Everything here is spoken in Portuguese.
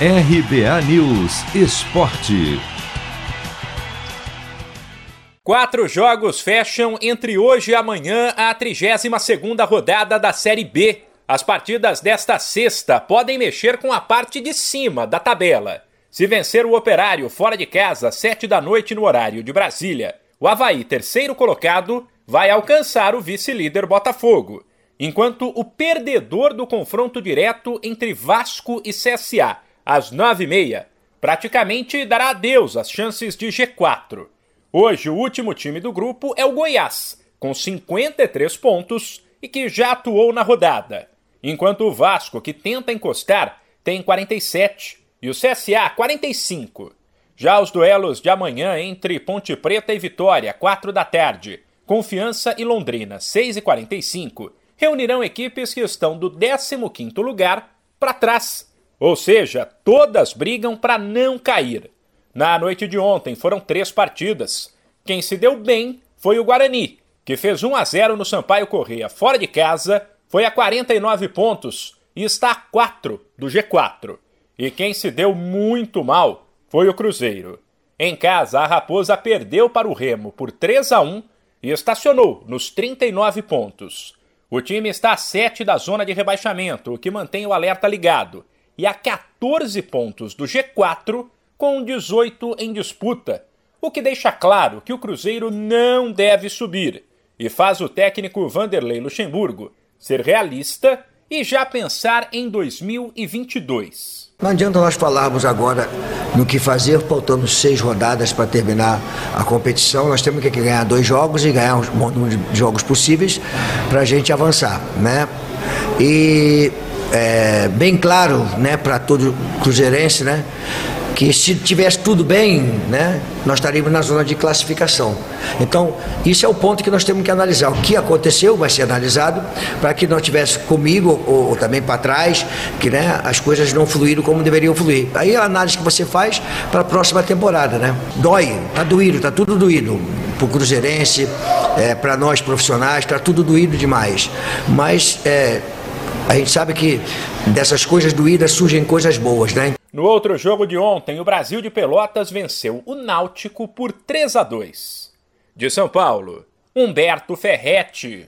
RBA News Esporte. Quatro jogos fecham entre hoje e amanhã a 32ª rodada da Série B. As partidas desta sexta podem mexer com a parte de cima da tabela. Se vencer o Operário fora de casa, sete da noite no horário de Brasília, o Havaí, terceiro colocado, vai alcançar o vice-líder Botafogo, enquanto o perdedor do confronto direto entre Vasco e CSA, às nove e meia, praticamente dará adeus às chances de G4. Hoje, o último time do grupo é o Goiás, com 53 pontos e que já atuou na rodada enquanto o Vasco, que tenta encostar, tem 47 e o CSA 45. Já os duelos de amanhã entre Ponte Preta e Vitória, 4 da tarde, Confiança e Londrina, 6 e 45, reunirão equipes que estão do 15º lugar para trás, ou seja, todas brigam para não cair. Na noite de ontem foram três partidas. Quem se deu bem foi o Guarani, que fez 1 a 0 no Sampaio Correia fora de casa foi a 49 pontos e está a 4 do G4. E quem se deu muito mal foi o Cruzeiro. Em casa, a Raposa perdeu para o Remo por 3 a 1 e estacionou nos 39 pontos. O time está a 7 da zona de rebaixamento, o que mantém o alerta ligado, e a 14 pontos do G4, com 18 em disputa, o que deixa claro que o Cruzeiro não deve subir e faz o técnico Vanderlei Luxemburgo ser realista e já pensar em 2022. Não adianta nós falarmos agora no que fazer, faltando seis rodadas para terminar a competição. Nós temos que ganhar dois jogos e ganhar o maior número de jogos possíveis para a gente avançar, né? E é, bem claro, né, para todo cruzeirense, né, que se tivesse tudo bem, né, nós estaríamos na zona de classificação. Então, isso é o ponto que nós temos que analisar. O que aconteceu vai ser analisado para que não tivesse comigo ou, ou também para trás, que né, as coisas não fluíram como deveriam fluir. Aí a análise que você faz para a próxima temporada, né? Dói, tá doído, tá tudo doído. Para o Cruzeirense, é, para nós profissionais, está tudo doído demais. Mas é, a gente sabe que dessas coisas doídas surgem coisas boas, né? No outro jogo de ontem, o Brasil de Pelotas venceu o Náutico por 3 a 2. De São Paulo, Humberto Ferretti.